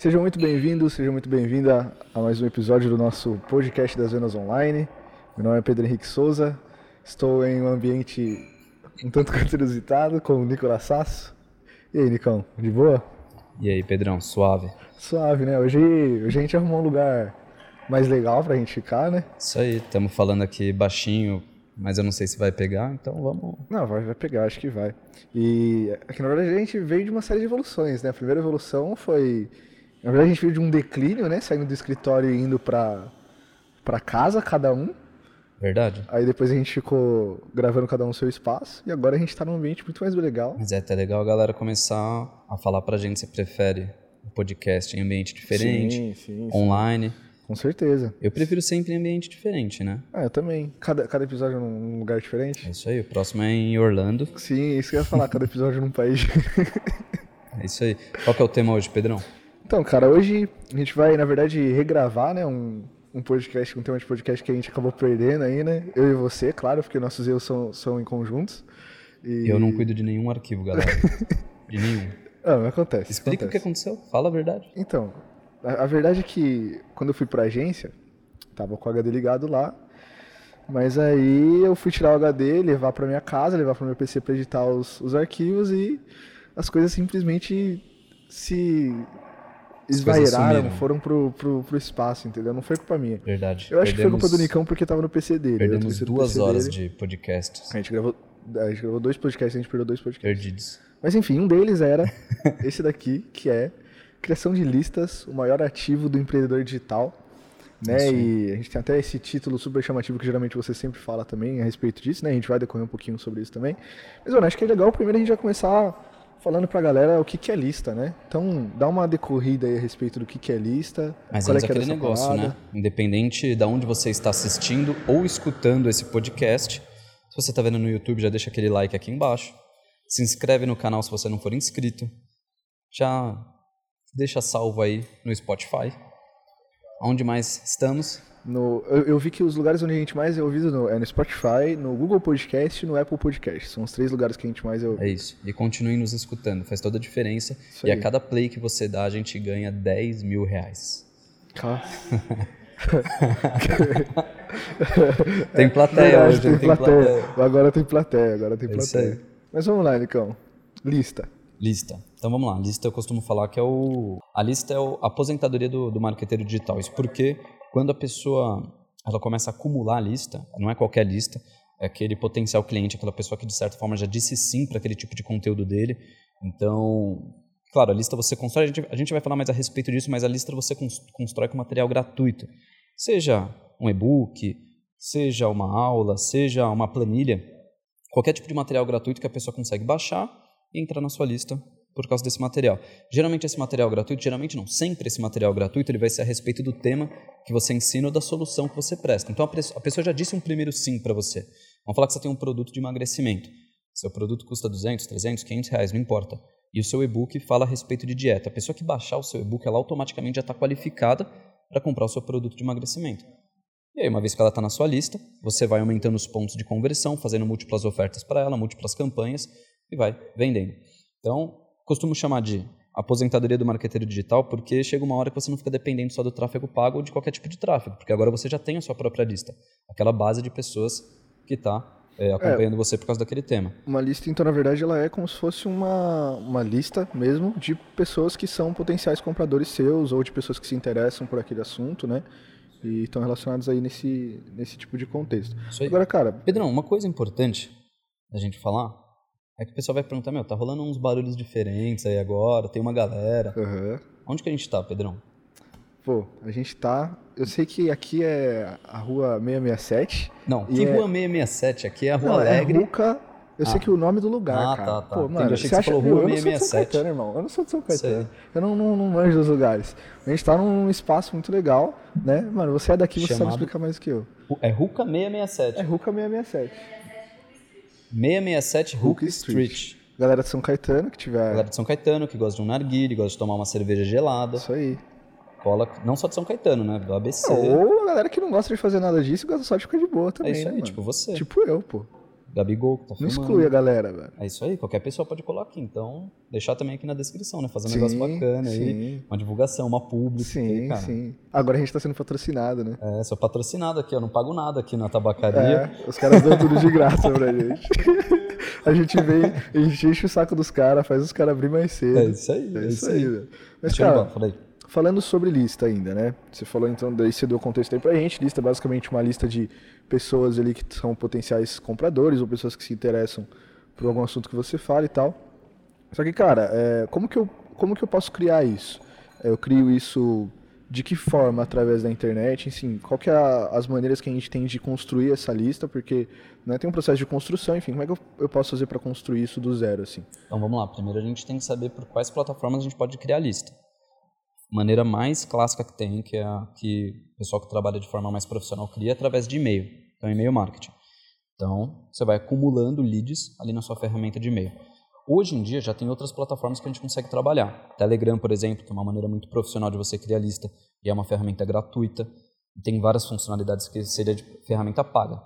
Sejam muito bem-vindos, sejam muito bem-vinda a mais um episódio do nosso podcast das Vendas Online. Meu nome é Pedro Henrique Souza, estou em um ambiente um tanto quanto inusitado com o Nicolas Sasso. E aí, Nicão, de boa? E aí, Pedrão, suave? Suave, né? Hoje, hoje a gente arrumou um lugar mais legal pra gente ficar, né? Isso aí, estamos falando aqui baixinho, mas eu não sei se vai pegar, então vamos. Não, vai, vai pegar, acho que vai. E aqui na verdade a gente veio de uma série de evoluções, né? A primeira evolução foi. Na verdade a gente veio de um declínio, né? Saindo do escritório e indo pra, pra casa, cada um. Verdade? Aí depois a gente ficou gravando cada um no seu espaço. E agora a gente tá num ambiente muito mais legal. Mas é até legal a galera começar a falar pra gente se prefere o podcast em ambiente diferente, Sim, sim, sim. online. Com certeza. Eu prefiro sempre em ambiente diferente, né? Ah, eu também. Cada, cada episódio num lugar diferente. É isso aí, o próximo é em Orlando. Sim, isso que eu ia falar, cada episódio num país. É isso aí. Qual que é o tema hoje, Pedrão? Então, cara, hoje a gente vai, na verdade, regravar, né, um, um podcast, um tema de podcast que a gente acabou perdendo aí, né? Eu e você, claro, porque nossos erros são, são em conjuntos. E... Eu não cuido de nenhum arquivo, galera. De nenhum. Ah, mas acontece. Explica o que acontece. aconteceu, fala a verdade. Então, a, a verdade é que quando eu fui pra agência, tava com o HD ligado lá, mas aí eu fui tirar o HD, levar pra minha casa, levar pro meu PC pra editar os, os arquivos e as coisas simplesmente se esvairaram, foram pro, pro, pro espaço, entendeu? Não foi culpa minha. Verdade. Eu acho que foi Perdemos- culpa do Nicão porque tava no PC dele. Perdemos duas horas dele. de podcasts A gente gravou, a gente gravou dois podcasts, a gente perdeu dois podcasts. perdidos. Mas enfim, um deles era esse daqui, que é criação de listas, o maior ativo do empreendedor digital. Né? E a gente tem até esse título super chamativo que geralmente você sempre fala também a respeito disso, né? A gente vai decorrer um pouquinho sobre isso também. Mas, mano, acho que é legal primeiro a gente já começar falando pra galera o que, que é lista, né? Então, dá uma decorrida aí a respeito do que, que é lista. Mas qual é é aquele negócio, parada. né? Independente de onde você está assistindo ou escutando esse podcast, se você está vendo no YouTube, já deixa aquele like aqui embaixo. Se inscreve no canal se você não for inscrito. Já deixa salvo aí no Spotify. Onde mais estamos? No, eu, eu vi que os lugares onde a gente mais é ouvido no- é no Spotify, no Google Podcast e no Apple Podcast. São os três lugares que a gente mais é ouvido. É isso. E continue nos escutando, faz toda a diferença. Isso e a aí. cada play que você dá, a gente ganha 10 mil reais. Cara, Tem plateia hoje, tem, tem plateia. plateia. Agora tem plateia, agora tem É isso plateia. aí. Mas vamos lá, Nicão. Lista. Lista. Então vamos lá. Lista eu costumo falar que é o. A lista é o- a aposentadoria do, do marqueteiro digital. Isso porque quando a pessoa ela começa a acumular a lista, não é qualquer lista, é aquele potencial cliente, aquela pessoa que de certa forma já disse sim para aquele tipo de conteúdo dele. Então, claro, a lista você constrói, a gente, a gente vai falar mais a respeito disso, mas a lista você cons- constrói com material gratuito. Seja um e-book, seja uma aula, seja uma planilha, qualquer tipo de material gratuito que a pessoa consegue baixar e entrar na sua lista por causa desse material. Geralmente esse material gratuito, geralmente não, sempre esse material gratuito ele vai ser a respeito do tema que você ensina ou da solução que você presta. Então a pessoa, já disse um primeiro sim para você. Vamos falar que você tem um produto de emagrecimento. Seu produto custa 200, 300, 500 reais, não importa. E o seu e-book fala a respeito de dieta. A pessoa que baixar o seu e-book, ela automaticamente já está qualificada para comprar o seu produto de emagrecimento. E aí, uma vez que ela está na sua lista, você vai aumentando os pontos de conversão, fazendo múltiplas ofertas para ela, múltiplas campanhas e vai vendendo. Então, costumo chamar de aposentadoria do marqueteiro digital porque chega uma hora que você não fica dependendo só do tráfego pago ou de qualquer tipo de tráfego, porque agora você já tem a sua própria lista, aquela base de pessoas que está acompanhando você por causa daquele tema. Uma lista, então, na verdade, ela é como se fosse uma, uma lista mesmo de pessoas que são potenciais compradores seus ou de pessoas que se interessam por aquele assunto, né? E estão relacionados aí nesse, nesse tipo de contexto. Agora, cara, Pedrão, uma coisa importante da gente falar é que o pessoal vai perguntar, meu, tá rolando uns barulhos diferentes aí agora, tem uma galera. aham. Onde que a gente tá, Pedrão? pô, a gente tá. Eu sei que aqui é a rua 667. Não, que é- rua 667? Aqui é a Rua Não, Alegre. é Ruca. Eu sei Ah. que o nome do lugar, Ah, cara. tá, tá. Pô, Entendi, mano, achei você que acha você falou Meu, Rua eu não sou de São 667. Caetano, irmão. Eu não sou de São Caetano. Sei. Eu não, não, não manjo dos lugares. A gente tá num espaço muito legal, né? Mano, você é daqui, você sabe Chamado- explicar mais do que eu. É Ruca 667. É Ruca 667. 667 Hook Street. Street. Galera de São Caetano que tiver. Galera de São Caetano, que gosta de um narguile, gosta de tomar uma cerveja gelada. Isso aí. Cola, não só de São Caetano, né? Do ABC. Ou a galera que não gosta de fazer nada disso gosta só de ficar de boa é também. isso né, aí, mano? tipo você. Tipo eu, pô. Gabigol, que tá Não filmando. exclui a galera, velho. É isso aí, qualquer pessoa pode colar aqui. Então, deixar também aqui na descrição, né? Fazer um negócio bacana aí. sim, Uma divulgação, uma publi. sim, cara, sim. Agora a gente tá sendo patrocinado, né? É, sou patrocinado aqui, eu não pago nada aqui na tabacaria. É, os caras dão tudo de graça pra gente. a gente vem, a gente enche o saco dos caras, faz os caras abrir mais cedo. É, isso aí, É isso aí, velho. Mas, Deixa cara, embora. Falando sobre lista ainda, né? Você falou então, daí você deu contexto aí pra gente. Lista é basicamente uma lista de pessoas ali que são potenciais compradores ou pessoas que se interessam por algum assunto que você fala e tal. Só que, cara, é, como, que eu, como que eu posso criar isso? Eu crio isso de que forma através da internet? Enfim, qual que é a- as maneiras que a gente tem de construir essa lista? Porque né, tem um processo de construção, enfim, como é que eu, eu posso fazer para construir isso do zero, assim? Então vamos lá. Primeiro a gente tem que saber por quais plataformas a gente pode criar lista. Maneira mais clássica que tem, que é a que o pessoal que trabalha de forma mais profissional cria, é através de e-mail. Então, e-mail marketing. Então, você vai acumulando leads ali na sua ferramenta de e-mail. Hoje em dia já tem outras plataformas que a gente consegue trabalhar. Telegram, por exemplo, que é uma maneira muito profissional de você criar lista e é uma ferramenta gratuita. Tem várias funcionalidades que seria de ferramenta paga.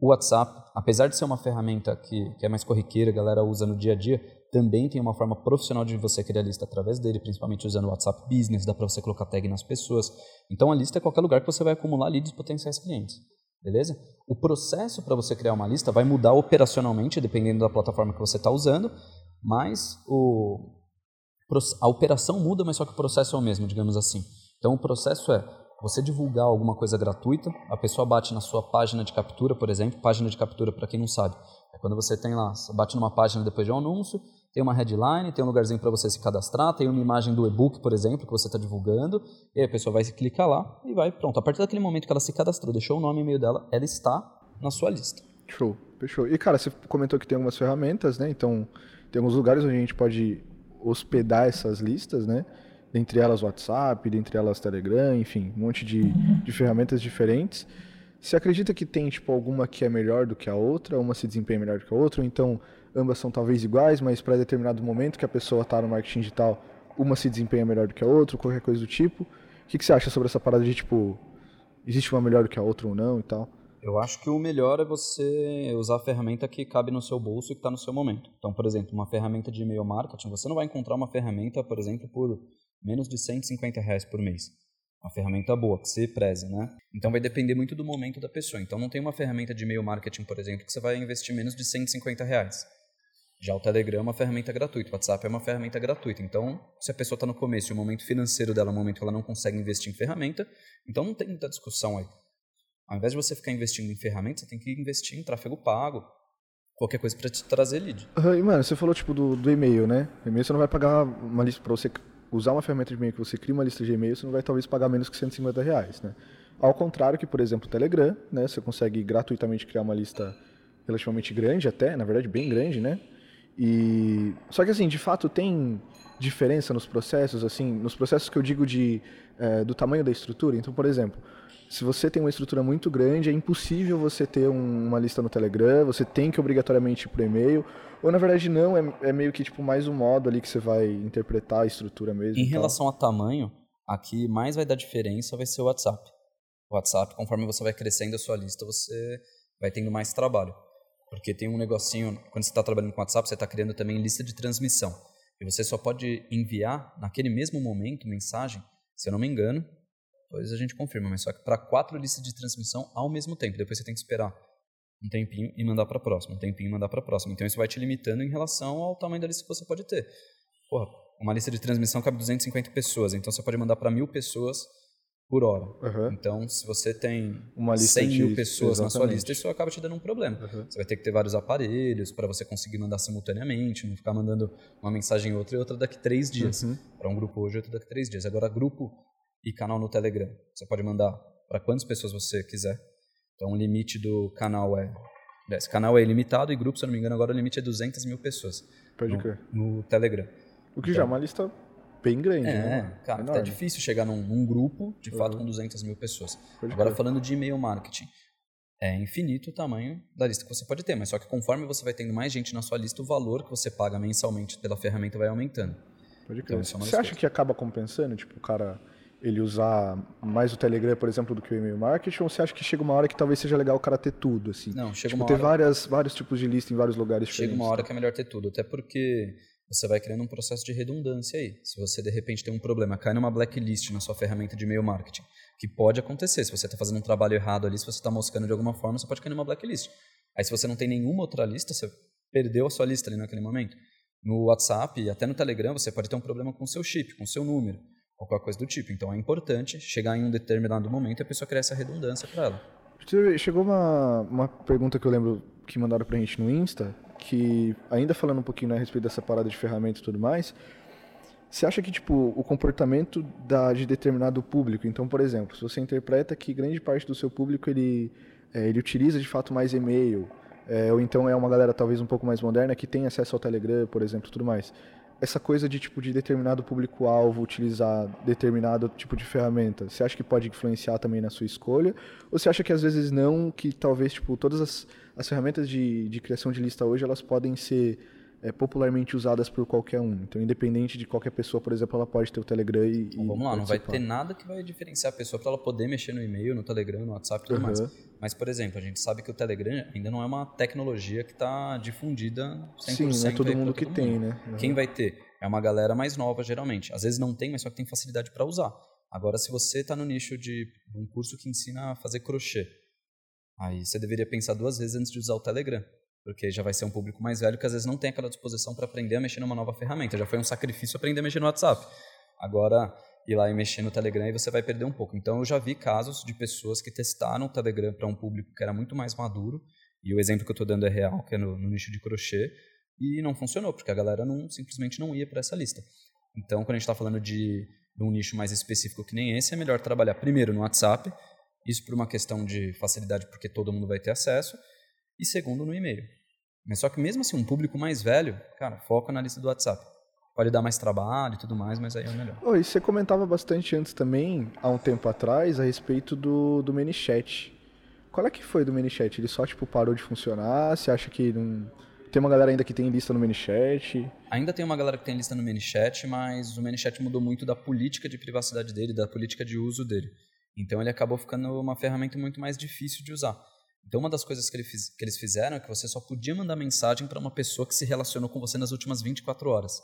O WhatsApp, apesar de ser uma ferramenta que, que é mais corriqueira, a galera usa no dia a dia, também tem uma forma profissional de você criar lista através dele, principalmente usando o WhatsApp Business, dá para você colocar tag nas pessoas. Então a lista é qualquer lugar que você vai acumular leads potenciais clientes. Beleza? O processo para você criar uma lista vai mudar operacionalmente, dependendo da plataforma que você está usando, mas o, a operação muda, mas só que o processo é o mesmo, digamos assim. Então o processo é você divulgar alguma coisa gratuita, a pessoa bate na sua página de captura, por exemplo, página de captura, para quem não sabe, é quando você tem lá, você bate numa página depois de um anúncio, tem uma headline, tem um lugarzinho para você se cadastrar, tem uma imagem do e-book, por exemplo, que você está divulgando, e aí a pessoa vai clicar lá e vai, pronto. A partir daquele momento que ela se cadastrou, deixou o nome e e-mail dela, ela está na sua lista. Show, fechou. E cara, você comentou que tem algumas ferramentas, né? Então, tem alguns lugares onde a gente pode hospedar essas listas, né? Dentre elas WhatsApp, dentre elas Telegram, enfim, um monte de, de ferramentas diferentes. Você acredita que tem, tipo, alguma que é melhor do que a outra, uma se desempenha melhor do que a outra, ou então ambas são talvez iguais, mas para determinado momento que a pessoa está no marketing digital, uma se desempenha melhor do que a outra, ou qualquer coisa do tipo? O que, que você acha sobre essa parada de, tipo, existe uma melhor do que a outra ou não e tal? Eu acho que o melhor é você usar a ferramenta que cabe no seu bolso e que está no seu momento. Então, por exemplo, uma ferramenta de e-mail marketing, você não vai encontrar uma ferramenta, por exemplo, por menos de 150 reais por mês. Uma ferramenta boa, que você preze, né? Então vai depender muito do momento da pessoa. Então não tem uma ferramenta de e-mail marketing, por exemplo, que você vai investir menos de 150 reais. Já o Telegram é uma ferramenta gratuita, o WhatsApp é uma ferramenta gratuita. Então, se a pessoa está no começo e o momento financeiro dela é um momento que ela não consegue investir em ferramenta, então não tem muita discussão aí. Ao invés de você ficar investindo em ferramentas, você tem que investir em tráfego pago, qualquer coisa para te trazer lead. Uhum, E, mano, você falou, tipo, do, do e-mail, né? E-mail você não vai pagar uma lista para você usar uma ferramenta de e-mail que você cria uma lista de e-mail, você não vai talvez pagar menos que 150 reais, né? Ao contrário que, por exemplo, o Telegram, né? Você consegue gratuitamente criar uma lista relativamente grande até, na verdade bem grande, né? E só que assim, de fato tem diferença nos processos, assim, nos processos que eu digo de eh, do tamanho da estrutura. Então, por exemplo, se você tem uma estrutura muito grande, é impossível você ter um- uma lista no Telegram, você tem que obrigatoriamente ir por e-mail, ou na verdade não, é, é meio que tipo mais um modo ali que você vai interpretar a estrutura mesmo. Em relação a tamanho, aqui mais vai dar diferença vai ser o WhatsApp. O WhatsApp, conforme você vai crescendo a sua lista, você vai tendo mais trabalho. Porque tem um negocinho, quando você está trabalhando com WhatsApp, você está criando também lista de transmissão. E você só pode enviar naquele mesmo momento mensagem, se eu não me engano, depois a gente confirma, mas só que para quatro listas de transmissão ao mesmo tempo. Depois você tem que esperar um tempinho e mandar para a próxima, um tempinho e mandar para a próxima. Então isso vai te limitando em relação ao tamanho da lista que você pode ter. Porra, uma lista de transmissão cabe 250 pessoas, então você pode mandar para mil pessoas por hora. Aham. Então, se você tem Uma lista 100 mil de- pessoas na sua exatamente. lista, isso acaba te dando um problema. Aham. Você vai ter que ter vários aparelhos para você conseguir mandar simultaneamente, não ficar mandando uma mensagem outra e outra daqui três dias. Uhum. Para um grupo hoje, outra daqui três dias. Agora, grupo e canal no Telegram, você pode mandar para quantas pessoas você quiser. Então, o limite do canal é... Esse canal é ilimitado e grupo, se eu não me engano, agora o limite é 200 mil pessoas Pode no, crer. no Telegram. O que já é uma lista bem grande, É, né? cara, tá Enorme. difícil chegar num, num grupo, de fato, com 200 mil pessoas. Pode Agora, crer. falando de e-mail marketing, é infinito o tamanho da lista que você pode ter, mas só que conforme você vai tendo mais gente na sua lista, o valor que você paga mensalmente pela ferramenta vai aumentando. Pode crer. Então, é Você acha que acaba compensando? Tipo, o cara ele usar mais o Telegram, por exemplo, do que o e-mail marketing? Ou você acha que chega uma hora que talvez seja legal o cara ter tudo, assim? Não, chega tipo, uma ter hora... várias, vários tipos de lista em vários lugares Chega diferentes. uma hora que é melhor ter tudo, até porque você vai criando um processo de redundância aí. Se você, de repente, tem um problema, cai numa blacklist na sua ferramenta de e-mail marketing, que pode acontecer. Se você está fazendo um trabalho errado ali, se você está moscando de alguma forma, você pode cair numa blacklist. Aí, se você não tem nenhuma outra lista, você perdeu a sua lista ali naquele momento. No WhatsApp e até no Telegram, você pode ter um problema com seu chip, com seu número qualquer coisa do tipo. Então é importante chegar em um determinado momento e a pessoa criar essa redundância para ela. Chegou uma, uma pergunta que eu lembro que mandaram pra gente no Insta, que ainda falando um pouquinho né, a respeito dessa parada de ferramenta e tudo mais, você acha que tipo o comportamento da, de determinado público, então por exemplo, se você interpreta que grande parte do seu público ele, é, ele utiliza de fato mais e-mail, é, ou então é uma galera talvez um pouco mais moderna que tem acesso ao Telegram, por exemplo, tudo mais essa coisa de tipo de determinado público-alvo utilizar determinado tipo de ferramenta, você acha que pode influenciar também na sua escolha? Ou você acha que às vezes não, que talvez tipo todas as, as ferramentas de, de criação de lista hoje elas podem ser é, popularmente usadas por qualquer um. Então, independente de qualquer pessoa, por exemplo, ela pode ter o Telegram e. Então, vamos lá, não vai ter nada que vai diferenciar a pessoa para ela poder mexer no e-mail, no Telegram, no WhatsApp e tudo uhum. mais. Mas, por exemplo, a gente sabe que o Telegram ainda não é uma tecnologia que está difundida 100%. Sim, não é todo mundo que todo tem, mundo. né? Uhum. Quem vai ter? É uma galera mais nova, geralmente. Às vezes não tem, mas só que tem facilidade para usar. Agora, se você está no nicho de um curso que ensina a fazer crochê, aí você deveria pensar duas vezes antes de usar o Telegram porque já vai ser um público mais velho que às vezes não tem aquela disposição para aprender a mexer numa nova ferramenta. Já foi um sacrifício aprender a mexer no WhatsApp. Agora, ir lá e mexer no Telegram e você vai perder um pouco. Então, eu já vi casos de pessoas que testaram o Telegram para um público que era muito mais maduro, e o exemplo que eu estou dando é real, que é no, no, nicho de crochê, e não funcionou, porque a galera não, simplesmente não ia para essa lista. Então, quando a gente está falando de, de um nicho mais específico que nem esse, é melhor trabalhar primeiro no WhatsApp, isso por uma questão de facilidade, porque todo mundo vai ter acesso, e segundo no e-mail. Mas só que mesmo assim, um público mais velho, cara, foca na lista do WhatsApp. Pode dar mais trabalho e tudo mais, mas aí é o melhor. Oh, e você comentava bastante antes também, há um tempo atrás, a respeito do, do ManyChat. Qual é que foi do ManyChat? Ele só, tipo, parou de funcionar? Você acha que não... Tem uma galera ainda que tem lista no ManyChat? Ainda tem uma galera que tem lista no ManyChat, mas o ManyChat mudou muito da política de privacidade dele, da política de uso dele. Então ele acabou ficando uma ferramenta muito mais difícil de usar. Então, uma das coisas que, ele fiz, que eles fizeram é que você só podia mandar mensagem para uma pessoa que se relacionou com você nas últimas 24 horas.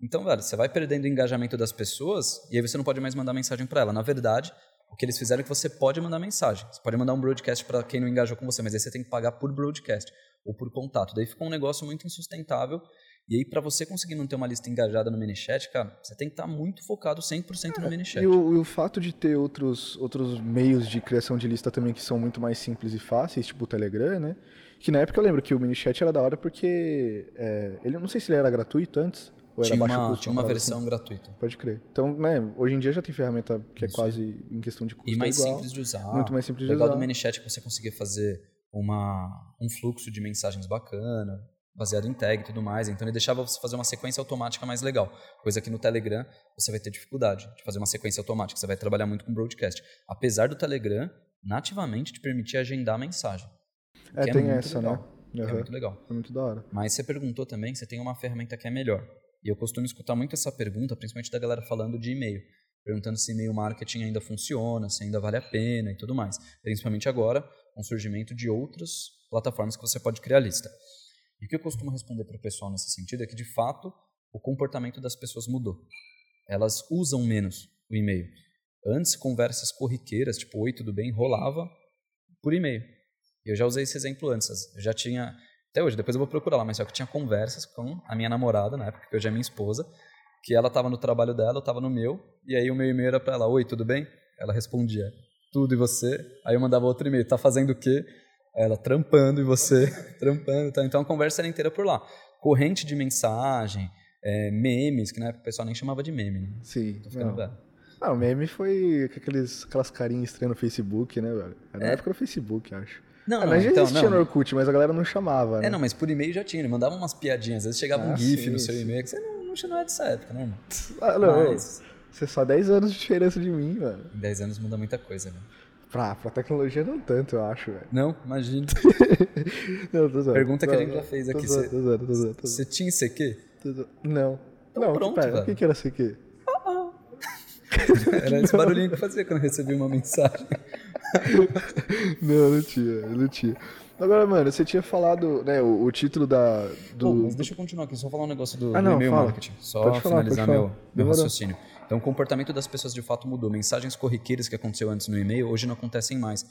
Então, velho, você vai perdendo o engajamento das pessoas e aí você não pode mais mandar mensagem para ela. Na verdade, o que eles fizeram é que você pode mandar mensagem. Você pode mandar um broadcast para quem não engajou com você, mas aí você tem que pagar por broadcast ou por contato. Daí ficou um negócio muito insustentável e aí, para você conseguir não ter uma lista engajada no ManyChat, cara, você tem que estar tá muito focado 100% no ManyChat. E o, e o, fato de ter outros, outros meios de criação de lista também que são muito mais simples e fáceis, tipo o Telegram, né? Que na época eu lembro que o ManyChat era da hora porque é, ele não sei se ele era gratuito antes. Ou tinha uma, custo, tinha uma versão assim. gratuita. Pode crer. Então, né, hoje em dia já tem ferramenta que é Isso. quase em questão de custo E mais igual, simples de usar. Muito mais simples de Legal usar. do ManyChat que você conseguia fazer uma, um fluxo de mensagens bacana, baseado em tag e tudo mais. Então ele deixava você fazer uma sequência automática mais legal. Coisa que no Telegram você vai ter dificuldade de fazer uma sequência automática. Você vai trabalhar muito com broadcast. Apesar do Telegram nativamente te permitir agendar a mensagem. É, é tem essa, legal. né? Uhum. É muito legal. É muito da hora. Mas você perguntou também se tem uma ferramenta que é melhor. E eu costumo escutar muito essa pergunta, principalmente da galera falando de e-mail. Perguntando se e-mail marketing ainda funciona, se ainda vale a pena e tudo mais. Principalmente agora, com o surgimento de outras plataformas que você pode criar lista. E o que eu costumo responder para o pessoal nesse sentido é que, de fato, o comportamento das pessoas mudou. Elas usam menos o e-mail. Antes, conversas corriqueiras, tipo, oi, tudo bem, rolava por e-mail. Eu já usei esse exemplo antes. Eu já tinha, até hoje, depois eu vou procurar lá, mas só que tinha conversas com a minha namorada, na época que hoje é minha esposa, que ela estava no trabalho dela, eu estava no meu, e aí o meu e-mail era para ela, oi, tudo bem? Ela respondia, tudo e você? Aí eu mandava outro e-mail, tá fazendo o quê? Ela trampando e você trampando. Tá? Então a conversa era inteira por lá. Corrente de mensagem, é, memes, que na época o pessoal nem chamava de meme. Né? Sim. Ah, o meme foi aqueles, aquelas carinhas estranhas no Facebook, né, velho? Na é. época do Facebook, acho. Não, ah, não, já então, existia não. no Orkut, mas a galera não chamava, né? É, não, mas por e-mail já tinha. Ele mandava umas piadinhas. Às vezes chegava ah, um GIF sim, no seu e-mail, que você não, não, não é dessa época, né, irmão? Ah, não, mas... Você é só 10 anos de diferença de mim, velho. Em 10 anos muda muita coisa, velho. Pra, pra tecnologia não tanto, eu acho, velho. Não, imagina. não, tô zoando. Pergunta que não, a gente já fez aqui. Tô zoando, tô zoando, tô zoando. Você tinha CQ? Tô zoando. Não. Então não, pronto, pera, o que, que era CQ? Era esse barulhinho que eu fazia quando eu recebi uma mensagem. não, não tinha, não tinha. Agora, mano, você tinha falado, né, o, o título da. Do... Pô, mas deixa eu continuar aqui, só falar um negócio do, ah, não, do e-mail fala. marketing. Só pode finalizar falar, meu, meu raciocínio. Então, o comportamento das pessoas de fato mudou. Mensagens corriqueiras que aconteceu antes no e-mail, hoje não acontecem mais.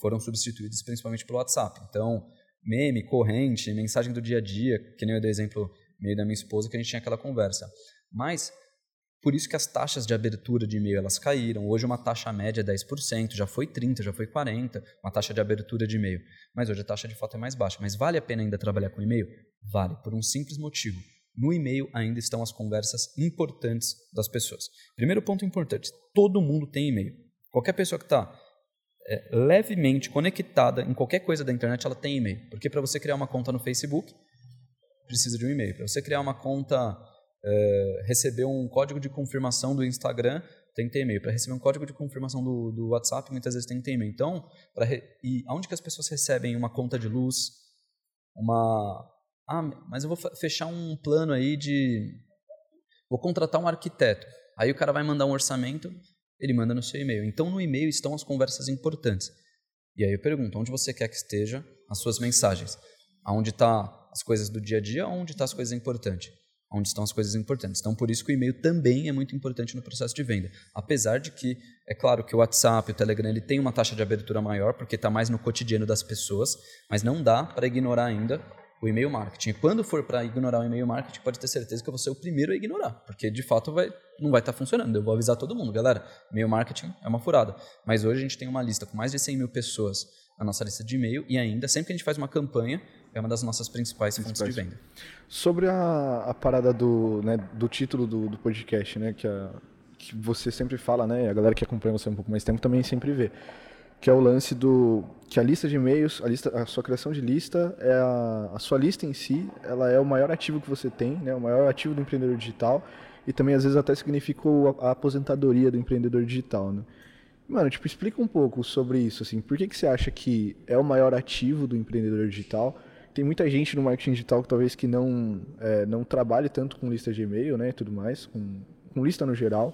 Foram substituídas principalmente pelo WhatsApp. Então, meme, corrente, mensagem do dia a dia, que nem eu dei exemplo meio da minha esposa, que a gente tinha aquela conversa. Mas por isso que as taxas de abertura de e-mail elas caíram. Hoje uma taxa média é 10%, já foi 30%, já foi 40%, uma taxa de abertura de e-mail. Mas hoje a taxa de fato é mais baixa. Mas vale a pena ainda trabalhar com e-mail? Vale, por um simples motivo. No e-mail ainda estão as conversas importantes das pessoas. Primeiro ponto importante: todo mundo tem e-mail. Qualquer pessoa que está é, levemente conectada em qualquer coisa da internet, ela tem e-mail. Porque para você criar uma conta no Facebook, precisa de um e-mail. Para você criar uma conta é, receber um código de confirmação do Instagram, tem que ter e-mail. Para receber um código de confirmação do, do WhatsApp, muitas vezes tem que ter e-mail. Então, re... e aonde que as pessoas recebem uma conta de luz, uma... Ah, mas eu vou fechar um plano aí de... Vou contratar um arquiteto. Aí o cara vai mandar um orçamento, ele manda no seu e-mail. Então, no e-mail estão as conversas importantes. E aí eu pergunto, onde você quer que esteja as suas mensagens? Aonde está as coisas do dia a dia, onde está as coisas importantes? onde estão as coisas importantes. Então, por isso que o e-mail também é muito importante no processo de venda. Apesar de que, é claro que o WhatsApp, o Telegram, ele tem uma taxa de abertura maior, porque está mais no cotidiano das pessoas, mas não dá para ignorar ainda o e-mail marketing. E quando for para ignorar o e-mail marketing, pode ter certeza que eu vou ser o primeiro a ignorar, porque de fato vai, não vai estar tá funcionando. Eu vou avisar todo mundo, galera, e-mail marketing é uma furada. Mas hoje a gente tem uma lista com mais de 100 mil pessoas na nossa lista de e-mail e ainda, sempre que a gente faz uma campanha, é uma das nossas principais, fontes de venda. Sobre a, a parada do, né, do título do, do podcast, né, que, a, que você sempre fala, né, a galera que acompanha você um pouco mais tempo também sempre vê, que é o lance do que a lista de e-mails, a, lista, a sua criação de lista, é a, a sua lista em si, ela é o maior ativo que você tem, né, o maior ativo do empreendedor digital e também às vezes até significa a, a aposentadoria do empreendedor digital, né? Mano, tipo, explica um pouco sobre isso, assim. Por que, que você acha que é o maior ativo do empreendedor digital? tem muita gente no marketing digital que talvez que não, é, não trabalhe tanto com lista de e-mail, né, e tudo mais, com, com lista no geral.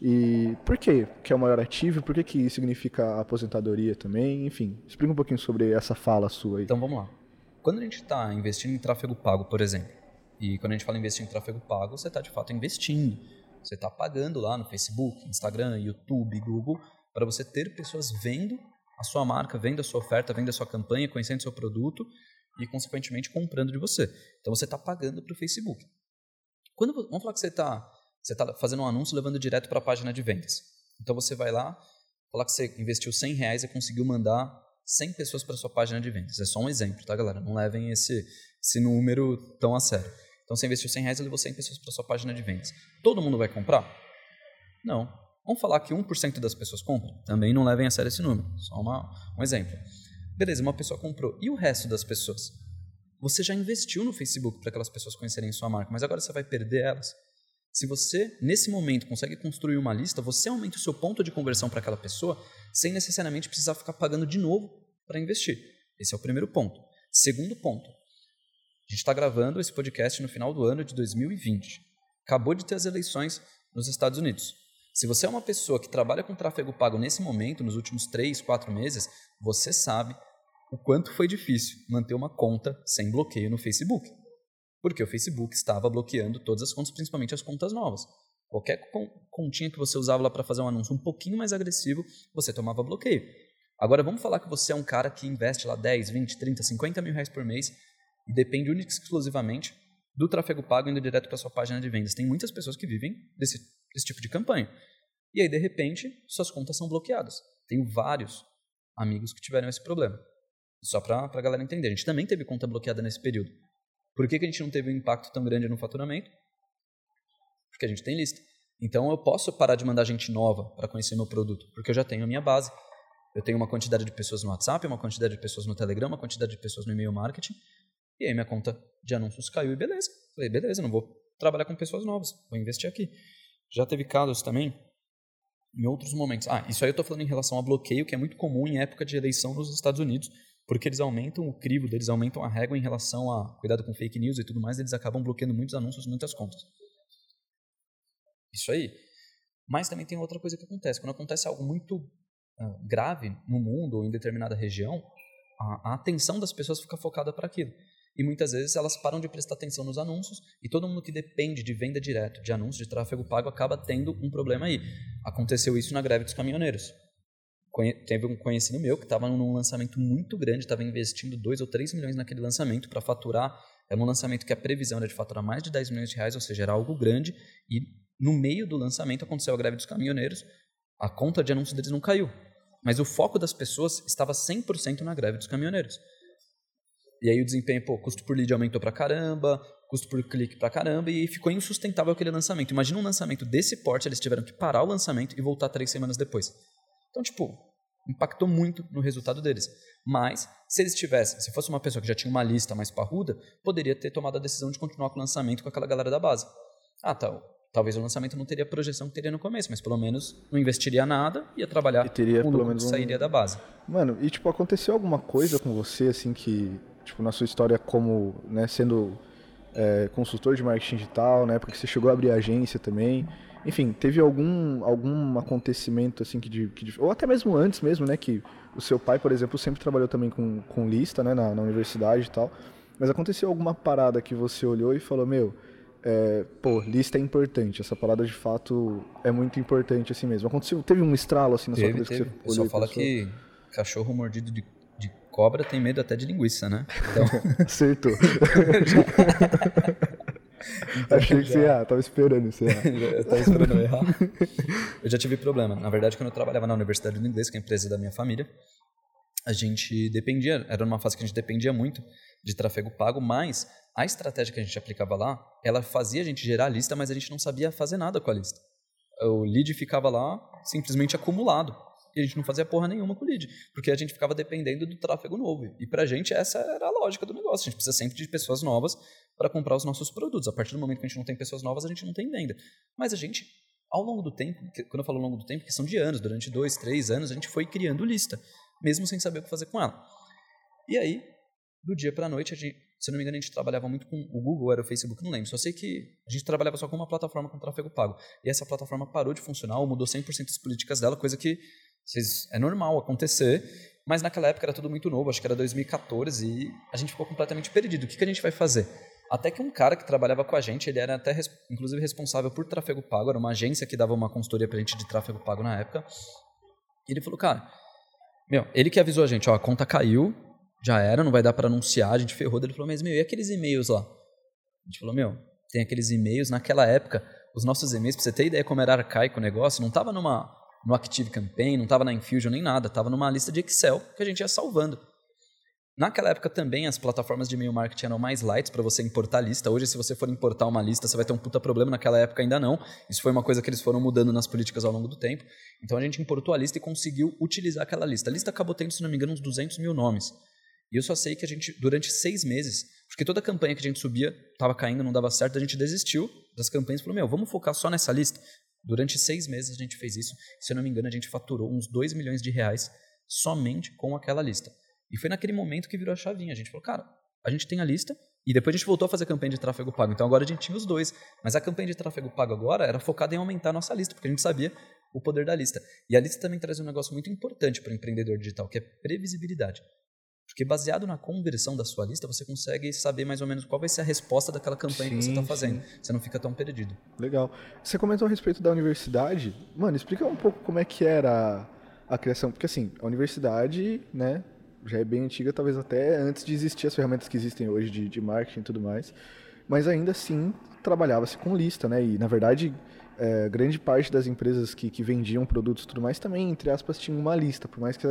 E por que que é o maior ativo? Por que que significa aposentadoria também? Enfim, explica um pouquinho sobre essa fala sua aí. Então vamos lá. Quando a gente está investindo em tráfego pago, por exemplo, e quando a gente fala investir em tráfego pago, você está de fato investindo. Você está pagando lá no Facebook, Instagram, YouTube, Google, para você ter pessoas vendo a sua marca, vendo a sua oferta, vendo a sua campanha, conhecendo o seu produto e, consequentemente, comprando de você. Então, você está pagando para o Facebook. Quando, vamos falar que você está você tá fazendo um anúncio levando direto para a página de vendas. Então, você vai lá, falar que você investiu 100 reais e conseguiu mandar 100 pessoas para sua página de vendas. É só um exemplo, tá, galera? Não levem esse, esse número tão a sério. Então, você investiu 100 reais e levou 100 pessoas para sua página de vendas. Todo mundo vai comprar? Não. Vamos falar que 1% das pessoas compram? Também não levem a sério esse número. Só uma, um exemplo. Beleza, uma pessoa comprou. E o resto das pessoas? Você já investiu no Facebook para aquelas pessoas conhecerem sua marca, mas agora você vai perder elas. Se você, nesse momento, consegue construir uma lista, você aumenta o seu ponto de conversão para aquela pessoa sem necessariamente precisar ficar pagando de novo para investir. Esse é o primeiro ponto. Segundo ponto, a gente está gravando esse podcast no final do ano de 2020. Acabou de ter as eleições nos Estados Unidos. Se você é uma pessoa que trabalha com tráfego pago nesse momento, nos últimos três, quatro meses, você sabe o quanto foi difícil manter uma conta sem bloqueio no Facebook. Porque o Facebook estava bloqueando todas as contas, principalmente as contas novas. Qualquer continha que você usava lá para fazer um anúncio um pouquinho mais agressivo, você tomava bloqueio. Agora vamos falar que você é um cara que investe lá 10, 20, 30, 50 mil reais por mês e depende única e exclusivamente do tráfego pago indo direto para sua página de vendas. Tem muitas pessoas que vivem desse, desse tipo de campanha. E aí, de repente, suas contas são bloqueadas. Tenho vários amigos que tiveram esse problema. Só para a galera entender. A gente também teve conta bloqueada nesse período. Por que, que a gente não teve um impacto tão grande no faturamento? Porque a gente tem lista. Então eu posso parar de mandar gente nova para conhecer meu produto, porque eu já tenho a minha base. Eu tenho uma quantidade de pessoas no WhatsApp, uma quantidade de pessoas no Telegram, uma quantidade de pessoas no e-mail marketing. E aí minha conta de anúncios caiu e beleza. Falei, beleza, não vou trabalhar com pessoas novas, vou investir aqui. Já teve casos também em outros momentos. Ah, isso aí eu estou falando em relação a bloqueio, que é muito comum em época de eleição nos Estados Unidos, porque eles aumentam o crivo deles, aumentam a régua em relação a cuidado com fake news e tudo mais, eles acabam bloqueando muitos anúncios, muitas contas. Isso aí. Mas também tem outra coisa que acontece. Quando acontece algo muito uh, grave no mundo ou em determinada região, a, a atenção das pessoas fica focada para aquilo. E muitas vezes elas param de prestar atenção nos anúncios e todo mundo que depende de venda direta, de anúncios, de tráfego pago, acaba tendo um problema aí. Aconteceu isso na greve dos caminhoneiros. Teve um conhecido meu que estava num lançamento muito grande, estava investindo 2 ou 3 milhões naquele lançamento para faturar. Era um lançamento que a previsão era de faturar mais de 10 milhões de reais, ou seja, era algo grande. E no meio do lançamento aconteceu a greve dos caminhoneiros, a conta de anúncios deles não caiu. Mas o foco das pessoas estava 100% na greve dos caminhoneiros. E aí o desempenho, pô, custo por lead aumentou pra caramba, custo por clique pra caramba, e ficou insustentável aquele lançamento. Imagina um lançamento desse porte, eles tiveram que parar o lançamento e voltar três semanas depois. Então, tipo, impactou muito no resultado deles. Mas, se eles tivessem, se fosse uma pessoa que já tinha uma lista mais parruda, poderia ter tomado a decisão de continuar com o lançamento com aquela galera da base. Ah, tá. Talvez o lançamento não teria a projeção que teria no começo, mas pelo menos não investiria nada, ia trabalhar e teria com pelo menos um... sairia da base. Mano, e tipo, aconteceu alguma coisa com você, assim, que tipo, na sua história como, né, sendo é, consultor de marketing digital, na época que você chegou a abrir agência também, enfim, teve algum, algum acontecimento assim que, que, ou até mesmo antes mesmo, né, que o seu pai, por exemplo, sempre trabalhou também com, com lista, né, na, na universidade e tal, mas aconteceu alguma parada que você olhou e falou, meu, é, pô, lista é importante, essa parada de fato é muito importante assim mesmo. Aconteceu, teve um estralo assim na teve, sua cabeça teve. que você olhou? O pessoal fala que cachorro mordido de cobra tem medo até de linguiça, né? Então... Acertou. Achei que você ia, tava esperando você eu tava esperando eu errar. Eu já tive problema. Na verdade, quando eu trabalhava na Universidade do Inglês, que é a empresa da minha família, a gente dependia, era uma fase que a gente dependia muito de tráfego pago, mas a estratégia que a gente aplicava lá, ela fazia a gente gerar a lista, mas a gente não sabia fazer nada com a lista. O lead ficava lá simplesmente acumulado e a gente não fazia porra nenhuma com o lead, porque a gente ficava dependendo do tráfego novo. E pra gente essa era a lógica do negócio. A gente precisa sempre de pessoas novas para comprar os nossos produtos. A partir do momento que a gente não tem pessoas novas, a gente não tem venda. Mas a gente, ao longo do tempo, quando eu falo ao longo do tempo, que são de anos, durante dois, três anos, a gente foi criando lista, mesmo sem saber o que fazer com ela. E aí, do dia para a noite, a gente, se não me engano, a gente trabalhava muito com o Google, era o Facebook, não lembro. Só sei que a gente trabalhava só com uma plataforma com tráfego pago. E essa plataforma parou de funcionar, ou mudou 100% as políticas dela, coisa que é normal acontecer, mas naquela época era tudo muito novo, acho que era 2014, e a gente ficou completamente perdido. O que, que a gente vai fazer? Até que um cara que trabalhava com a gente, ele era até, inclusive, responsável por tráfego pago, era uma agência que dava uma consultoria pra gente de tráfego pago na época. E ele falou, cara, meu, ele que avisou a gente, ó, a conta caiu, já era, não vai dar para anunciar, a gente ferrou. Ele falou, mas, meu, e aqueles e-mails lá? A gente falou, meu, tem aqueles e-mails, naquela época, os nossos e-mails, pra você ter ideia como era arcaico o negócio, não tava numa no Active Campaign, não estava na Infusion nem nada, estava numa lista de Excel que a gente ia salvando. Naquela época também as plataformas de e-mail marketing eram mais light para você importar lista. Hoje, se você for importar uma lista, você vai ter um puta problema. Naquela época ainda não. Isso foi uma coisa que eles foram mudando nas políticas ao longo do tempo. Então a gente importou a lista e conseguiu utilizar aquela lista. A lista acabou tendo, se não me engano, uns 200 mil nomes. E eu só sei que a gente, durante seis meses, porque toda campanha que a gente subia estava caindo, não dava certo, a gente desistiu das campanhas e falou: Meu, vamos focar só nessa lista. Durante seis meses a gente fez isso. Se eu não me engano, a gente faturou uns 2 milhões de reais somente com aquela lista. E foi naquele momento que virou a chavinha. A gente falou, cara, a gente tem a lista e depois a gente voltou a fazer a campanha de tráfego pago. Então agora a gente tinha os dois. Mas a campanha de tráfego pago agora era focada em aumentar a nossa lista, porque a gente sabia o poder da lista. E a lista também traz um negócio muito importante para o empreendedor digital, que é previsibilidade. Porque baseado na conversão da sua lista, você consegue saber mais ou menos qual vai ser a resposta daquela campanha sim, que você está fazendo. Sim. Você não fica tão perdido. Legal. Você comentou a respeito da universidade. Mano, explica um pouco como é que era a criação. Porque assim, a universidade, né, já é bem antiga, talvez até antes de existir as ferramentas que existem hoje de, de marketing e tudo mais. Mas ainda assim, trabalhava-se com lista, né? E, na verdade, é, grande parte das empresas que, que vendiam produtos e tudo mais também, entre aspas, tinham uma lista, por mais que,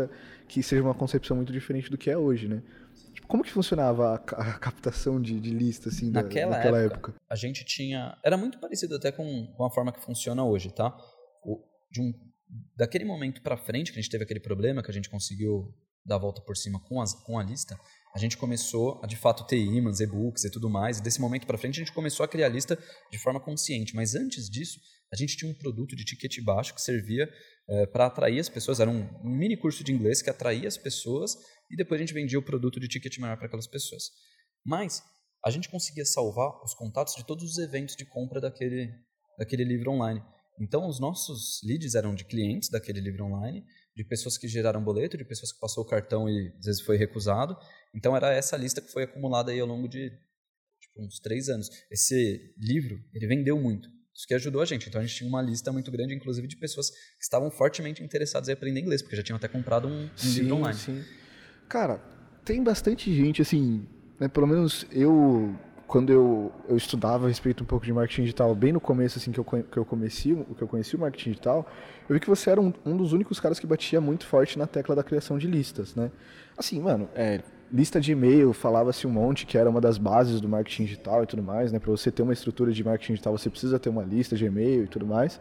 que seja uma concepção muito diferente do que é hoje, né? Tipo, como que funcionava a, a captação de, de, lista, assim, naquela, da, naquela época, época, A gente tinha... Era muito parecido até com, com a forma que funciona hoje, tá? O, de um, daquele momento para frente que a gente teve aquele problema, que a gente conseguiu dar a volta por cima com, as, com a lista, a gente começou a de fato ter imãs, e-books e tudo mais, e desse momento para frente a gente começou a criar a lista de forma consciente. Mas antes disso, a gente tinha um produto de ticket baixo que servia é, para atrair as pessoas, era um, um, mini curso de inglês que atraía as pessoas e depois a gente vendia o produto de ticket maior para aquelas pessoas. Mas a gente conseguia salvar os contatos de todos os eventos de compra daquele, daquele livro online. Então, os nossos leads eram de clientes daquele livro online, de pessoas que geraram boleto, de pessoas que passou o cartão e às vezes foi recusado. Então, era essa lista que foi acumulada aí ao longo de tipo, uns três anos. Esse livro, ele vendeu muito. Isso que ajudou a gente. Então, a gente tinha uma lista muito grande, inclusive, de pessoas que estavam fortemente interessadas em aprender inglês, porque já tinham até comprado um, um sim, livro online. Sim. Cara, tem bastante gente, assim, né, pelo menos eu quando eu, eu estudava a respeito um pouco de marketing digital, bem no começo, assim, que eu, que eu, comecei, que eu conheci o marketing digital, eu vi que você era um, um dos únicos caras que batia muito forte na tecla da criação de listas, né? Assim, mano, é, lista de e-mail, falava-se um monte que era uma das bases do marketing digital e tudo mais, né? Para você ter uma estrutura de marketing digital, você precisa ter uma lista de e-mail e tudo mais.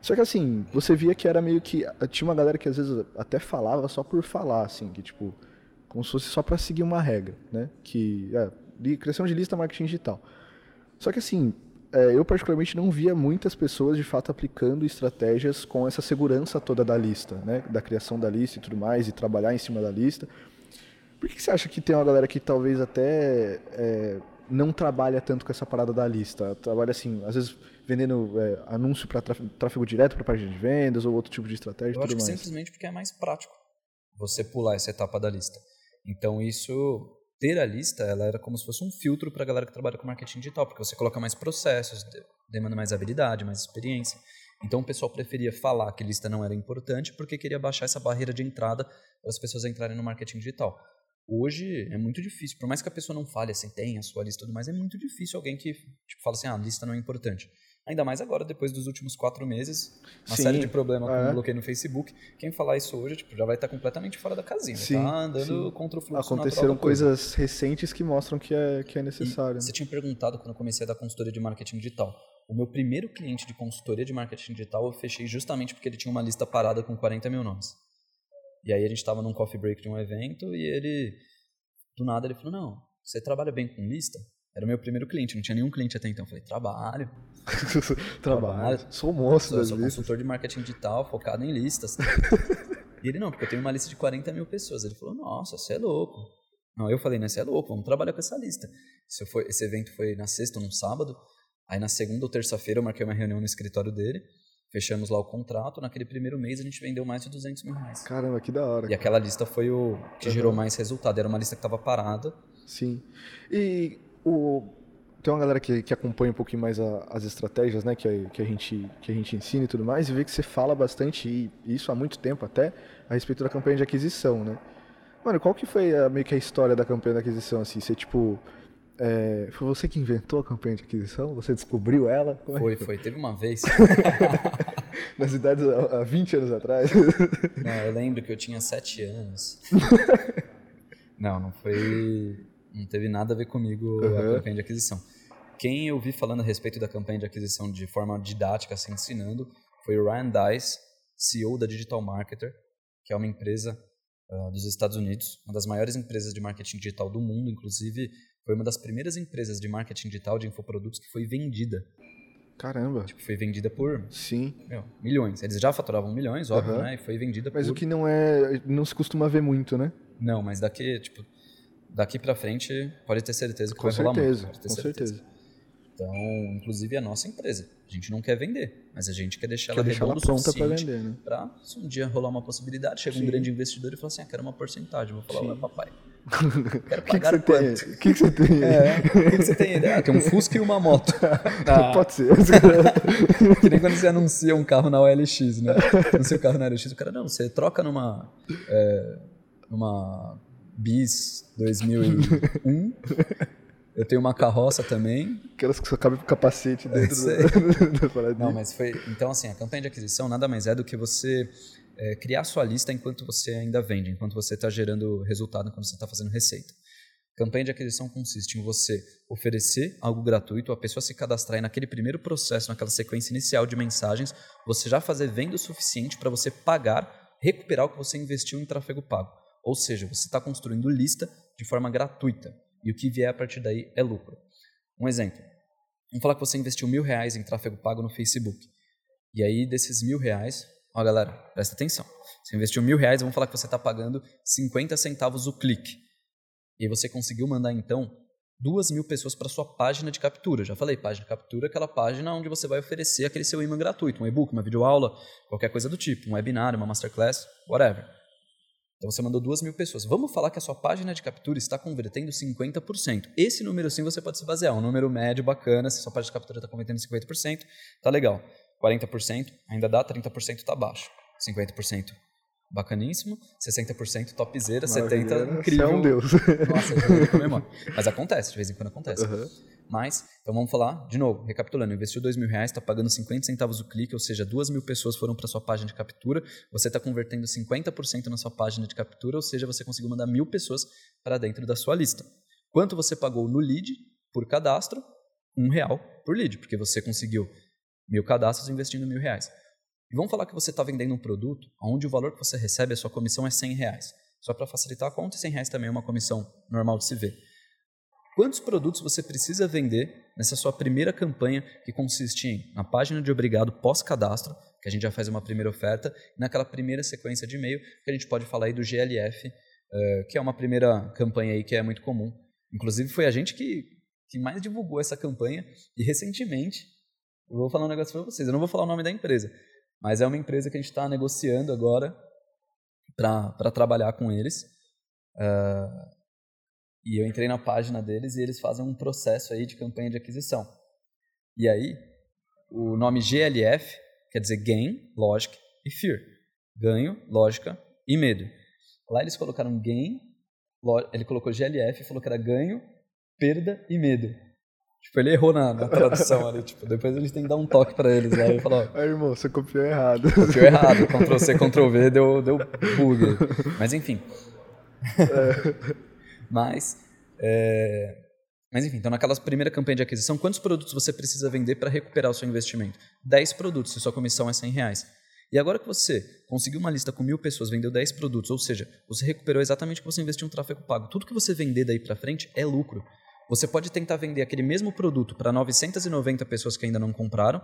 Só que assim, você via que era meio que tinha uma galera que às vezes até falava só por falar, assim, que tipo, como se fosse só para seguir uma regra, né? Que é, criação de lista, marketing digital. Só que assim, é, eu particularmente não via muitas pessoas de fato aplicando estratégias com essa segurança toda da lista, né? Da criação da lista e tudo mais, e trabalhar em cima da lista. Por que você acha que tem uma galera que talvez até é, não trabalha tanto com essa parada da lista? Trabalha assim, às vezes vendendo é, anúncio para tráfego, tráfego, direto para página de vendas ou outro tipo de estratégia? Eu acho que mais. simplesmente porque é mais prático você pular essa etapa da lista. Então isso ter a lista, ela era como se fosse um filtro para a galera que trabalha com marketing digital, porque você coloca mais processos, demanda mais habilidade, mais experiência. Então o pessoal preferia falar que lista não era importante porque queria baixar essa barreira de entrada para as pessoas entrarem no marketing digital. Hoje é muito difícil, por mais que a pessoa não fale assim, tem a sua lista e tudo mais, é muito difícil alguém que tipo, fala assim, ah, a lista não é importante. Ainda mais agora, depois dos últimos quatro meses, uma Sim, série de problemas é. com bloqueio no Facebook. Quem falar isso hoje tipo, já vai estar completamente fora da casinha. Sim, tá andando sim. contra o fluxo Aconteceram coisas recentes que mostram que é, que é necessário. E você tinha perguntado quando eu comecei a dar consultoria de marketing digital. O meu primeiro cliente de consultoria de marketing digital eu fechei justamente porque ele tinha uma lista parada com 40 mil nomes. E aí a gente estava num coffee break de um evento e ele, do nada, ele falou, não, você trabalha bem com lista? Era o meu primeiro cliente, não tinha nenhum cliente até então. Eu falei, trabalho. trabalho. Sou moço sou, sou consultor de marketing digital, focado em listas. e ele, não, porque eu tenho uma lista de 40 mil pessoas. Ele falou, nossa, você é louco. Não, eu falei, não, você é louco, vamos trabalhar com essa lista. Esse, foi, esse evento foi na sexta ou no sábado. Aí na segunda ou terça-feira eu marquei uma reunião no escritório dele. Fechamos lá o contrato. Naquele primeiro mês a gente vendeu mais de 200 mil reais. Caramba, que da hora. E aquela lista foi o que uhum. gerou mais resultado. Era uma lista que estava parada. Sim. E o, tem uma galera que, que acompanha um pouquinho mais a, as estratégias, né, que a, que, a gente, que a gente ensina e tudo mais, e vê que você fala bastante, e isso há muito tempo até, a respeito da campanha de aquisição, né? Mano, qual que foi a, meio que a história da campanha de aquisição, assim? Você, tipo, é, foi você que inventou a campanha de aquisição? Você descobriu ela? É foi, foi. Teve uma vez. Na cidade há 20 anos atrás? Não, eu lembro que eu tinha 7 anos. não, não foi não teve nada a ver comigo uhum. a campanha de aquisição. Quem eu vi falando a respeito da campanha de aquisição de forma didática, assim, ensinando, foi o Ryan Dice, CEO da Digital Marketer, que é uma empresa uh, dos Estados Unidos, uma das maiores empresas de marketing digital do mundo, inclusive foi uma das primeiras empresas de marketing digital de infoprodutos que foi vendida. Caramba. Tipo, foi vendida por Sim. Meu, milhões. Eles já faturavam milhões, óbvio, uhum. né? E foi vendida mas por... Mas o que não é... Não se costuma ver muito, né? Não, mas daqui, tipo, daqui para frente pode ter certeza que com vai certeza, rolar muito. Com certeza. Então, inclusive é a nossa empresa. A gente não quer vender, mas a gente quer deixar quer ela deixar ela pronta para vender, né? Para se um dia rolar uma possibilidade, chega Sim. um grande investidor e fala assim: ah, quero uma porcentagem. Vou falar, ué, papai. Quero pagar que que quanto? O que, que, você tem? É, o que, que, você tem? Ah, tem um Fusca e uma moto. Ah, Pode ser. que nem quando você anuncia um carro na OLX, né? Anuncia o um carro na OLX, o cara, não, você troca numa. É, numa bis 2001. Eu tenho uma carroça também. Aquelas que só cabe pro capacete dentro do, Não, mas foi. Então, assim, a campanha de aquisição nada mais é do que você é, criar sua lista enquanto você ainda vende, enquanto você está gerando resultado, enquanto você está fazendo receita. Campanha de aquisição consiste em você oferecer algo gratuito, a pessoa se cadastrar e naquele primeiro processo, naquela sequência inicial de mensagens, você já fazer venda o suficiente para você pagar, recuperar o que você investiu em tráfego pago. Ou seja, você está construindo lista de forma gratuita e o que vier a partir daí é lucro. Um exemplo. Vamos falar que você investiu mil reais em tráfego pago no Facebook. E aí, desses mil reais, ó galera, presta atenção. Você investiu mil reais, vamos falar que você está pagando 50 centavos o clique. E você conseguiu mandar então duas mil pessoas para sua página de captura. Já falei, página de captura é aquela página onde você vai oferecer aquele seu imã gratuito, um e-book, uma videoaula, qualquer coisa do tipo, um webinar, uma masterclass, whatever. Então você mandou duas mil pessoas. Vamos falar que a sua página de captura está convertendo 50%. Esse número sim você pode se basear, um número médio bacana, se sua página de captura está convertendo 50%, tá legal. 40% ainda dá, 30% está baixo. 50% bacaníssimo, 60% topzera, 70% incrível. Você é um deus. Nossa, eu. Mas acontece, de vez em quando acontece. Uhum. Mas, então vamos falar, de novo, recapitulando, investiu dois mil reais, está pagando 50 centavos o clique, ou seja, duas mil pessoas foram para sua página de captura, você está convertendo 50% na sua página de captura, ou seja, você conseguiu mandar mil pessoas para dentro da sua lista. Quanto você pagou no lead por cadastro? Um real por lead, porque você conseguiu mil cadastros investindo mil reais. E vamos falar que você está vendendo um produto onde o valor que você recebe, a sua comissão é 100 reais. Só para facilitar a conta, 100 reais também é uma comissão normal de se ver. Quantos produtos você precisa vender nessa sua primeira campanha, que consiste em, na página de obrigado pós-cadastro, que a gente já faz uma primeira oferta, e naquela primeira sequência de e-mail, que a gente pode falar aí do GLF, uh, eh, que é uma primeira campanha aí que é muito comum. Inclusive, foi a gente que, que mais divulgou essa campanha, e recentemente, eu vou falar um negócio para vocês, eu não vou falar o nome da empresa, mas é uma empresa que a gente está negociando agora para trabalhar com eles. Uh, e eu entrei na página deles e eles fazem um processo aí de campanha de aquisição. E aí, o nome GLF quer dizer Gain, Lógica e Fear. Ganho, lógica e medo. Lá eles colocaram Gain, ele colocou GLF e falou que era ganho, perda e medo. Tipo, ele errou na, na tradução ali. Tipo, depois eles têm que dar um toque pra eles lá e falar: Aí, irmão, você copiou errado. Copiou errado. Ctrl C, Ctrl V, deu, deu bug. Mas enfim. É. Mas, é... mas enfim, então naquela primeira campanha de aquisição, quantos produtos você precisa vender para recuperar o seu investimento? 10 produtos, se sua comissão é 100 reais. E agora que você conseguiu uma lista com mil pessoas, vendeu 10 produtos, ou seja, você recuperou exatamente o que você investiu em tráfego pago. Tudo que você vender daí para frente é lucro. Você pode tentar vender aquele mesmo produto para 990 pessoas que ainda não compraram,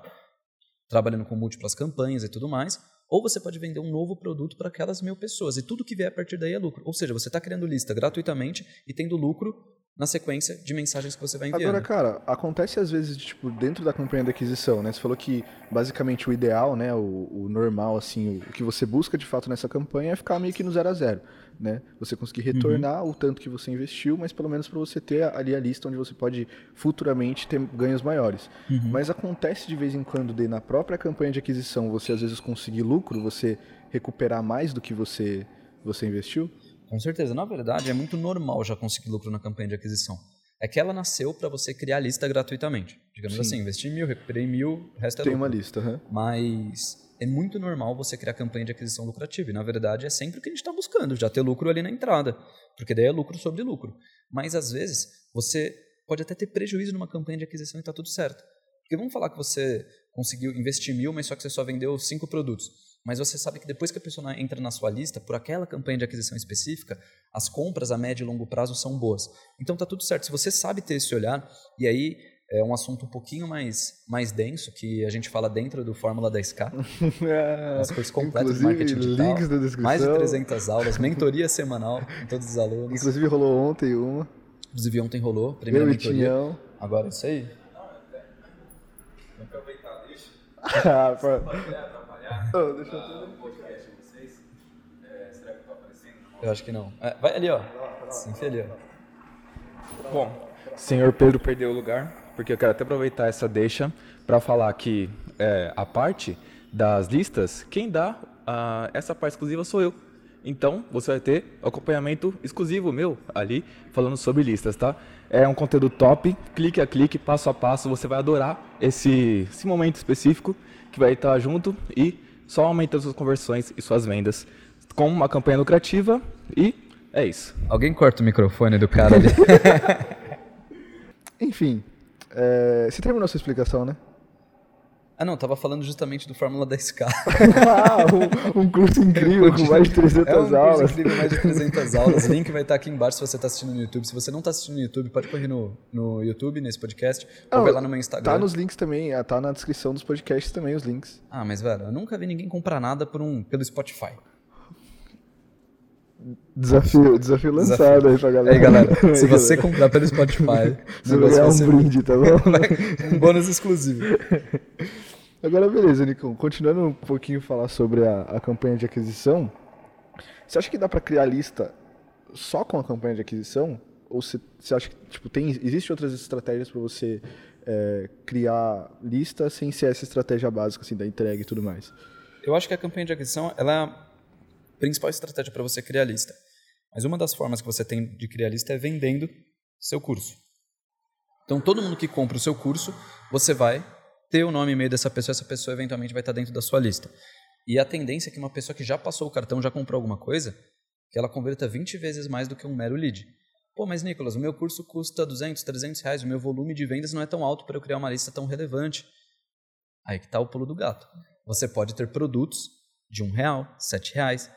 trabalhando com múltiplas campanhas e tudo mais, ou você pode vender um novo produto para aquelas mil pessoas. E tudo que vier a partir daí é lucro. Ou seja, você está criando lista gratuitamente e tendo lucro na sequência de mensagens que você vai enviando. Agora, cara, acontece às vezes, tipo, dentro da campanha de aquisição, né? Você falou que basicamente o ideal, né, o, o normal, assim, o, que você busca de fato nessa campanha é ficar meio que no zero a zero, né? Você conseguir retornar uhum. o tanto que você investiu, mas pelo menos para você ter ali a lista onde você pode futuramente ter ganhos maiores. Uhum. Mas acontece de vez em quando de na própria campanha de aquisição você às vezes conseguir lucro, você recuperar mais do que você você investiu? Com certeza. Na verdade, é muito normal já conseguir lucro na campanha de aquisição. É que ela nasceu para você criar a lista gratuitamente. Digamos Sim. assim, investi mil, recuperei mil, o resto é Tem lucro. uma lista, uhum. Mas é muito normal você criar campanha de aquisição lucrativa. E, na verdade, é sempre o que a gente está buscando, já ter lucro ali na entrada. Porque daí é lucro sobre lucro. Mas, às vezes, você pode até ter prejuízo numa campanha de aquisição e está tudo certo. Porque vamos falar que você conseguiu investir mil, mas só que você só vendeu cinco produtos mas você sabe que depois que a pessoa entra na sua lista, por aquela campanha de aquisição específica, as compras a médio e longo prazo são boas. Então tá tudo certo. Se você sabe ter esse olhar, e aí é um assunto um pouquinho mais, mais denso, que a gente fala dentro do Fórmula 10K. é, as coisas completas de marketing digital. Links na descrição. Mais de 300 aulas, mentoria semanal com todos os alunos. Inclusive rolou ontem uma. Inclusive ontem rolou, primeira Meu mentoria. Tinhão. Agora é isso aí. aproveitar, deixa. ah, pra... Oh, deixa eu podcast de vocês. É, será que eu tô aparecendo? Eu acho que não. É, vai ali, ó. Sim, ali, ó. Bom, senhor Pedro perdeu o lugar, porque eu quero até aproveitar essa deixa para falar que é, a parte das listas, quem dá uh, essa parte exclusiva sou eu. Então, você vai ter acompanhamento exclusivo meu ali, falando sobre listas, tá? É um conteúdo top, clique a clique, passo a passo, você vai adorar esse, esse momento específico que vai estar junto e só aumentando suas conversões e suas vendas com uma campanha lucrativa e é isso. Alguém corta o microfone do cara ali. Enfim, é, você terminou sua explicação, né? Ah, não, tava falando justamente do Fórmula 10K. ah, um, um, curso incrível com mais de 300 é um aulas. Curso incrível, mais de 300 aulas. O link vai estar aqui embaixo se você está assistindo no YouTube. Se você não está assistindo no YouTube, pode correr no, no YouTube, nesse podcast, não, ou vai lá no meu Instagram. Tá nos links também, é, tá na descrição dos podcasts também os links. Ah, mas velho, eu nunca vi ninguém comprar nada por um, pelo Spotify. Desafio, desafio lançado aí pra galera. Aí, galera, se você comprar pelo Spotify, você vai ganhar um brinde, tá bom? um bônus exclusivo. Agora, beleza, Nicão. Continuando um pouquinho a falar sobre a, a campanha de aquisição, você acha que dá para criar lista só com a campanha de aquisição? Ou você, você acha que tipo, tem, existe outras estratégias para você é, criar lista sem ser essa estratégia básica assim, da entrega e tudo mais? Eu acho que a campanha de aquisição ela é principal estratégia para você criar lista. Mas uma das formas que você tem de criar lista é vendendo seu curso. Então, todo mundo que compra o seu curso, você vai ter o nome e e-mail dessa pessoa, essa pessoa eventualmente vai estar dentro da sua lista. E a tendência é que uma pessoa que já passou o cartão, já comprou alguma coisa, que ela converta 20 vezes mais do que um mero lead. Pô, mas Nicolas, o meu curso custa 200, 300 reais, o meu volume de vendas não é tão alto para eu criar uma lista tão relevante. Aí que está o pulo do gato. Você pode ter produtos de um real, sete reais,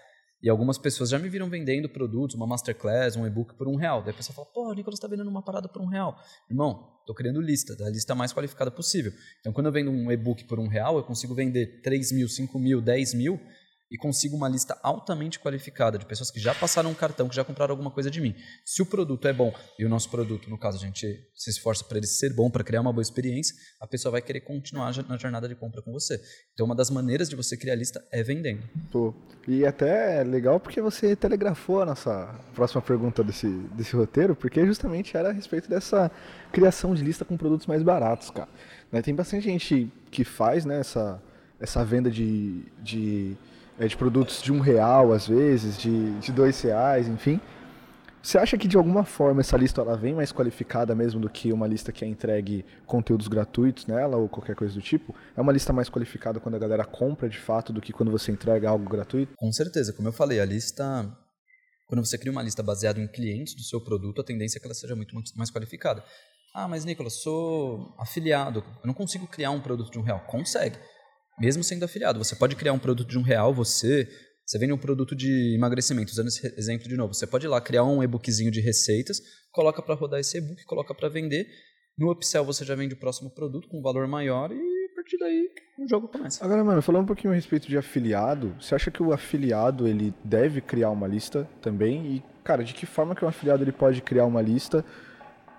e algumas pessoas já me viram vendendo produtos, uma masterclass, um e-book por um real. Daí a pessoa fala, pô, o Nicolas está vendendo uma parada por um real. Irmão, estou criando lista, da lista mais qualificada possível. Então, quando eu vendo um e-book por um real, eu consigo vender 3 mil, 5 mil, 10 mil e consigo uma lista altamente qualificada de pessoas que já passaram um cartão, que já compraram alguma coisa de mim. Se o produto é bom e o nosso produto, no caso, a gente se esforça para ele ser bom, para criar uma boa experiência, a pessoa vai querer continuar na jornada de compra com você. Então, uma das maneiras de você criar lista é vendendo. Pô, e até é legal porque você telegrafou a nossa próxima pergunta desse, desse roteiro, porque justamente era a respeito dessa criação de lista com produtos mais baratos, cara. Né, tem bastante gente que faz né, essa, essa venda de, de é, de produtos de um real, às vezes, de, de dois reais, enfim. Você acha que de alguma forma essa lista ela vem mais qualificada mesmo do que uma lista que é entregue conteúdos gratuitos nela ou qualquer coisa do tipo? É uma lista mais qualificada quando a galera compra de fato do que quando você entrega algo gratuito? Com certeza, como eu falei, a lista quando você cria uma lista baseada em clientes do seu produto, a tendência é que ela seja muito mais qualificada. Ah, mas Nicolas, sou afiliado, eu não consigo criar um produto de um real. Consegue mesmo sendo afiliado. Você pode criar um produto de um real, você. Você vende um produto de emagrecimento, usando esse exemplo de novo. Você pode ir lá criar um e-bookzinho de receitas, coloca para rodar esse e-book, coloca para vender. No upsell você já vende o próximo produto com um valor maior e a partir daí o jogo começa. Agora, mano, falando um pouquinho a respeito de afiliado, você acha que o afiliado ele deve criar uma lista também? E, cara, de que forma que um afiliado ele pode criar uma lista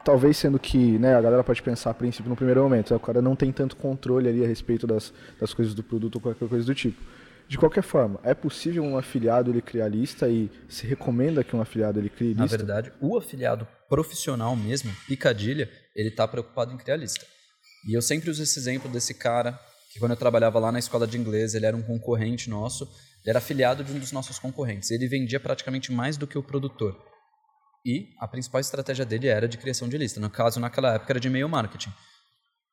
talvez sendo que né, a galera pode pensar a princípio no primeiro momento, o cara não tem tanto controle ali a respeito das, das coisas do produto ou qualquer coisa do tipo. De qualquer forma, é possível um afiliado ele criar lista e se recomenda que um afiliado ele crie lista? Na verdade, o afiliado profissional mesmo, picadilha, ele está preocupado em criar lista. E eu sempre uso esse exemplo desse cara que quando eu trabalhava lá na escola de inglês, ele era um concorrente nosso, ele era afiliado de um dos nossos concorrentes. Ele vendia praticamente mais do que o produtor. E a principal estratégia dele era de criação de lista. No caso, naquela época, era de e-mail marketing.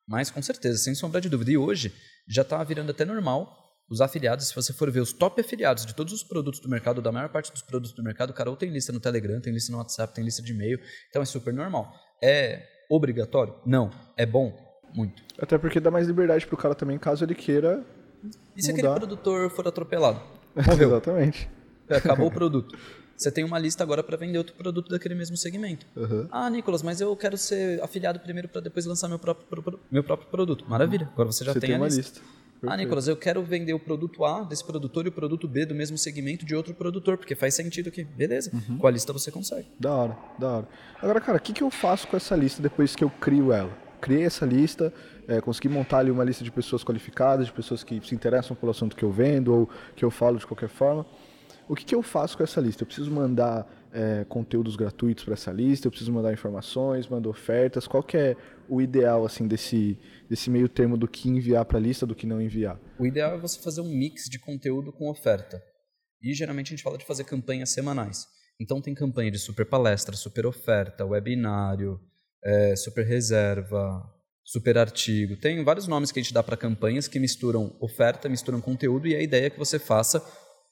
Mas, com certeza, sem sombra de dúvida. E hoje, já está virando até normal os afiliados. Se você for ver os top afiliados de todos os produtos do mercado, da maior parte dos produtos do mercado, o cara ou tem lista no Telegram, tem lista no WhatsApp, tem lista de e-mail. Então, é super normal. É obrigatório? Não. É bom? Muito. Até porque dá mais liberdade para o cara também, caso ele queira E se mudar. aquele produtor for atropelado? Exatamente. Acabou o produto. Você tem uma lista agora para vender outro produto daquele mesmo segmento. Uhum. Ah, Nicolas, mas eu quero ser afiliado primeiro para depois lançar meu próprio, meu próprio produto. Maravilha, agora você já você tem, tem a uma lista. lista. Ah, Nicolas, eu quero vender o produto A desse produtor e o produto B do mesmo segmento de outro produtor, porque faz sentido aqui. Beleza, uhum. com a lista você consegue. Da hora, da hora. Agora, cara, o que, que eu faço com essa lista depois que eu crio ela? Criei essa lista, é, consegui montar ali uma lista de pessoas qualificadas, de pessoas que se interessam pelo assunto que eu vendo ou que eu falo de qualquer forma. O que, que eu faço com essa lista? Eu preciso mandar é, conteúdos gratuitos para essa lista, eu preciso mandar informações, mandar ofertas. Qual que é o ideal assim desse, desse meio termo do que enviar para a lista, do que não enviar? O ideal é você fazer um mix de conteúdo com oferta. E geralmente a gente fala de fazer campanhas semanais. Então tem campanha de super palestra, super oferta, webinário, é, super reserva, super artigo. Tem vários nomes que a gente dá para campanhas que misturam oferta, misturam conteúdo e a ideia é que você faça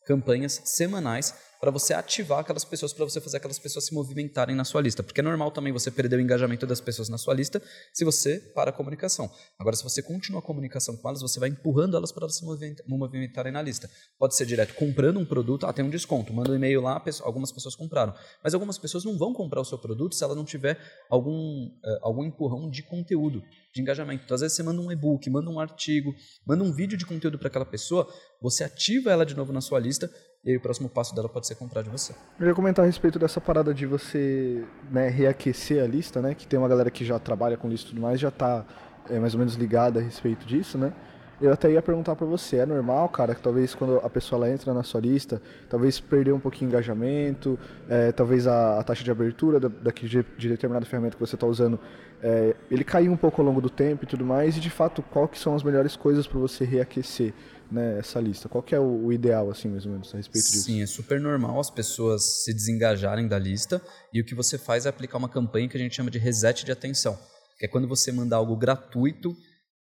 campanhas semanais para você ativar aquelas pessoas, para você fazer aquelas pessoas se movimentarem na sua lista. Porque é normal também você perder o engajamento das pessoas na sua lista se você para a comunicação. Agora, se você continua a comunicação com elas, você vai empurrando elas para elas se movimentarem na lista. Pode ser direto comprando um produto, ah, tem um desconto, manda um e-mail lá, algumas pessoas compraram. Mas algumas pessoas não vão comprar o seu produto se ela não tiver algum, uh, algum empurrão de conteúdo, de engajamento. Então, às vezes você manda um e-book, manda um artigo, manda um vídeo de conteúdo para aquela pessoa, você ativa ela de novo na sua lista e aí o próximo passo dela pode ser comprar de você. Eu ia comentar a respeito dessa parada de você né, reaquecer a lista, né? Que tem uma galera que já trabalha com lista e tudo mais, já está é, mais ou menos ligada a respeito disso, né? Eu até ia perguntar para você, é normal, cara, que talvez quando a pessoa ela entra na sua lista, talvez perder um pouquinho de engajamento, é, talvez a, a, taxa de abertura da, daqui de, de determinada ferramenta que você está usando, é, ele caiu um pouco ao longo do tempo e tudo mais, e de fato, qual que são as melhores coisas para você reaquecer né, essa lista? Qual que é o, o, ideal, assim, mais ou menos, a respeito disso? Sim, é super normal as pessoas se desengajarem da lista, e o que você faz é aplicar uma campanha que a gente chama de reset de atenção, que é quando você manda algo gratuito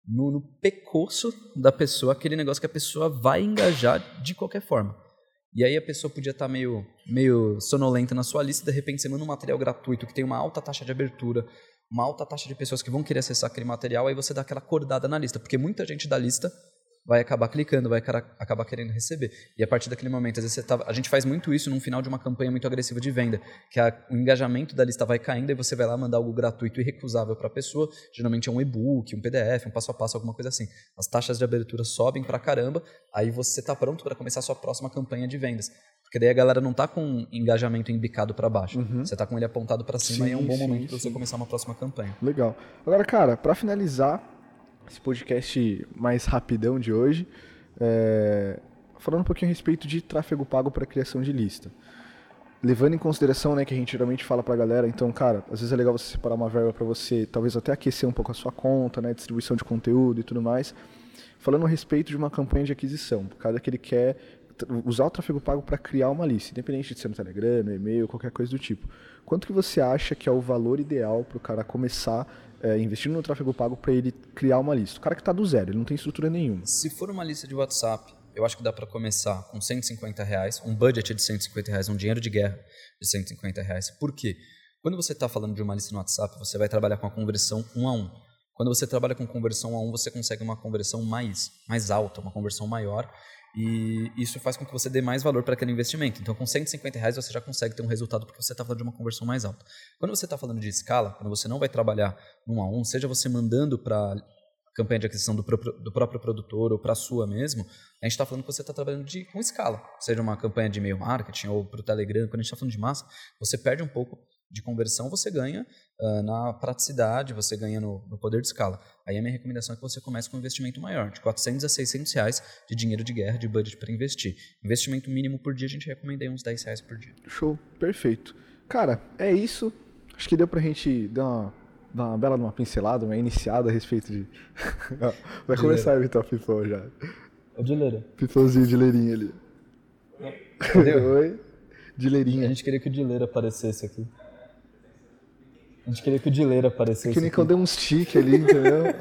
no, no da pessoa, aquele negócio que a pessoa vai engajar de qualquer forma. E aí a pessoa podia estar tá meio, meio sonolenta na sua lista, de repente você manda um material gratuito que tem uma alta taxa de abertura, uma alta taxa de pessoas que vão querer acessar aquele material, aí você dá aquela acordada na lista, porque muita gente da lista vai acabar clicando, vai acabar querendo receber. E a partir daquele momento, às vezes tá, a gente faz muito isso no final de uma campanha muito agressiva de venda, que a, o engajamento da lista vai caindo e você vai lá mandar algo gratuito e recusável para a pessoa, geralmente é um e-book, um PDF, um passo a passo, alguma coisa assim. As taxas de abertura sobem para caramba, aí você está pronto para começar a sua próxima campanha de vendas. Porque daí a galera não está com engajamento embicado para baixo. Uhum. Você está com ele apontado para cima sim, e é um bom sim, momento para você começar uma próxima campanha. Legal. Agora, cara, para finalizar, esse podcast mais rapidão de hoje, é, falando um pouquinho a respeito de tráfego pago para criação de lista. Levando em consideração, né, que a gente geralmente fala para a galera, então, cara, às vezes é legal você separar uma verba para você, talvez até aquecer um pouco a sua conta, né, distribuição de conteúdo e tudo mais. Falando a respeito de uma campanha de aquisição, por causa que ele quer usar o tráfego pago para criar uma lista, independente de ser no Telegram, no e-mail, qualquer coisa do tipo. Quanto que você acha que é o valor ideal para o cara começar é, investindo no tráfego pago para ele criar uma lista. O cara que está do zero, ele não tem estrutura nenhuma. Se for uma lista de WhatsApp, eu acho que dá para começar com 150 reais, um budget de 150 reais, um dinheiro de guerra de 150 reais. Por quê? Quando você está falando de uma lista no WhatsApp, você vai trabalhar com a conversão um a um. Quando você trabalha com conversão a um, você consegue uma conversão mais, mais alta, uma conversão maior e isso faz com que você dê mais valor para aquele investimento. Então, com 150 reais você já consegue ter um resultado porque você está falando de uma conversão mais alta. Quando você está falando de escala, quando você não vai trabalhar um a um, seja você mandando para campanha de aquisição do, próprio, do próprio produtor ou para a sua mesmo, a gente está falando que você está trabalhando de, com escala. Seja uma campanha de e-mail marketing ou para o Telegram, quando a gente está falando de massa, você perde um pouco de conversão, você ganha uh, na praticidade, você ganha no, no, poder de escala. Aí a minha recomendação é que você comece com um investimento maior, de 400 a 600 reais de dinheiro de guerra, de budget para investir. Investimento mínimo por dia, a gente recomenda aí uns 10 reais por dia. Show, perfeito. Cara, é isso. Acho que deu para a gente dar uma, dar uma bela uma pincelada, uma iniciada a respeito de... Vai começar a evitar o pipão já. É de leira. Pipãozinho de leirinha ali. Oi? De leirinha. A gente queria que o de leira aparecesse aqui. A gente queria que o Dileira aparecesse. Que nem quando deu uns tique ali, entendeu?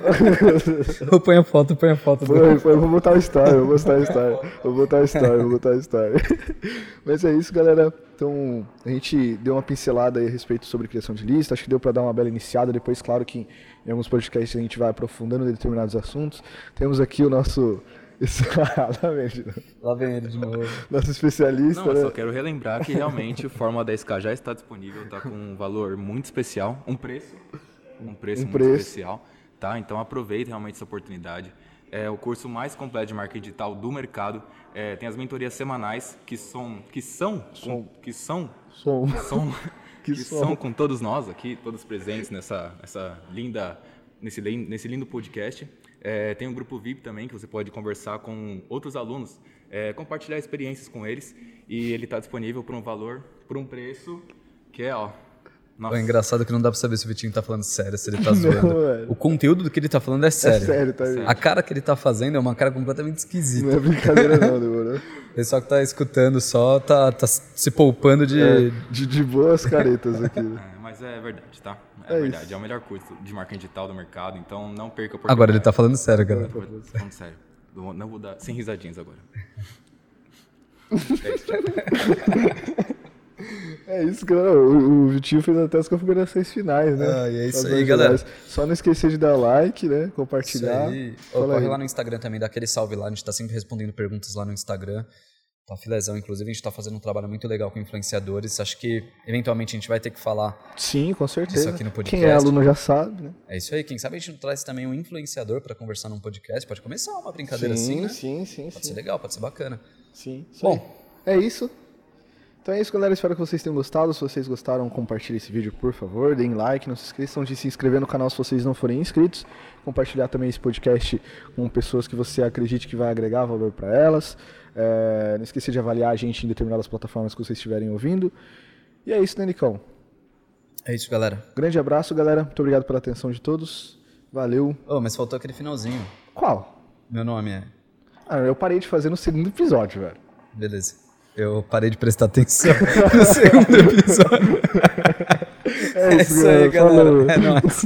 eu ponho a foto, põe a foto. Põe, põe, vou botar a história, vou botar a história. Vou botar a história, vou botar a história. Mas é isso, galera. Então, a gente deu uma pincelada aí a respeito sobre criação de lista. Acho que deu para dar uma bela iniciada. Depois, claro que em alguns podcasts a gente vai aprofundando em determinados assuntos. Temos aqui o nosso isso, lá vem de novo. Lá vem ele de novo. Nosso especialista. Não, né? eu só quero relembrar que realmente o Fórmula 10K já está disponível, está com um valor muito especial, um preço, um preço um muito preço. especial, tá? Então aproveite realmente essa oportunidade. É o curso mais completo de marketing digital do mercado. É, tem as mentorias semanais que são que são com, que são som. que são que, que são com todos nós aqui, todos presentes nessa essa linda nesse, nesse lindo podcast. É, tem um grupo VIP também que você pode conversar com outros alunos, é, compartilhar experiências com eles e ele está disponível por um valor, por um preço que é, ó. Nossa. É engraçado que não dá pra saber se o Vitinho tá falando sério, se ele tá zoando. Não, o conteúdo do que ele tá falando é sério. É sério, tá A cara que ele tá fazendo é uma cara completamente esquisita. Não é brincadeira não, demorou. O pessoal que tá escutando só tá, tá se poupando de... É, de, de boas caretas aqui. É, mas é verdade, tá? É, é verdade, isso. é o melhor curso de marketing digital do mercado, então não perca a oportunidade. Agora ele tá falando sério, galera. Falando sério. Não vou dar, sem risadinhas agora. É isso, galera. O, o Vitinho fez até as configurações finais, né? Ah, e é isso aí, galera. Só não esquecer de dar like, né? Compartilhar. Isso aí. Corre lá no Instagram também, dá aquele salve lá. A gente tá sempre respondendo perguntas lá no Instagram. Tá filezão. Inclusive, a gente tá fazendo um trabalho muito legal com influenciadores. Acho que, eventualmente, a gente vai ter que falar Sim, com certeza. Isso aqui no podcast. Quem é aluno já sabe, né? É isso aí. Quem sabe a gente não traz também um influenciador para conversar num podcast. Pode começar uma brincadeira sim, assim, né? sim, sim, Pode sim. ser legal, pode ser bacana. Sim, isso Bom. É isso. Então é isso, galera. Espero que vocês tenham gostado. Se vocês gostaram, compartilhem esse vídeo, por favor. Deem like. Não se esqueçam de se inscrever no canal se vocês não forem inscritos. Compartilhar também esse podcast com pessoas que você acredite que vai agregar valor para elas. É, não esqueça de avaliar a gente em determinadas plataformas que vocês estiverem ouvindo. E é isso, né, Nicão? É isso, galera. Grande abraço, galera. Muito obrigado pela atenção de todos. Valeu. Oh, mas faltou aquele finalzinho. Qual? Meu nome é. Ah, eu parei de fazer no segundo episódio, velho. Beleza. Eu parei de prestar atenção no segundo episódio. É É isso aí, galera. galera. Falou. É nóis.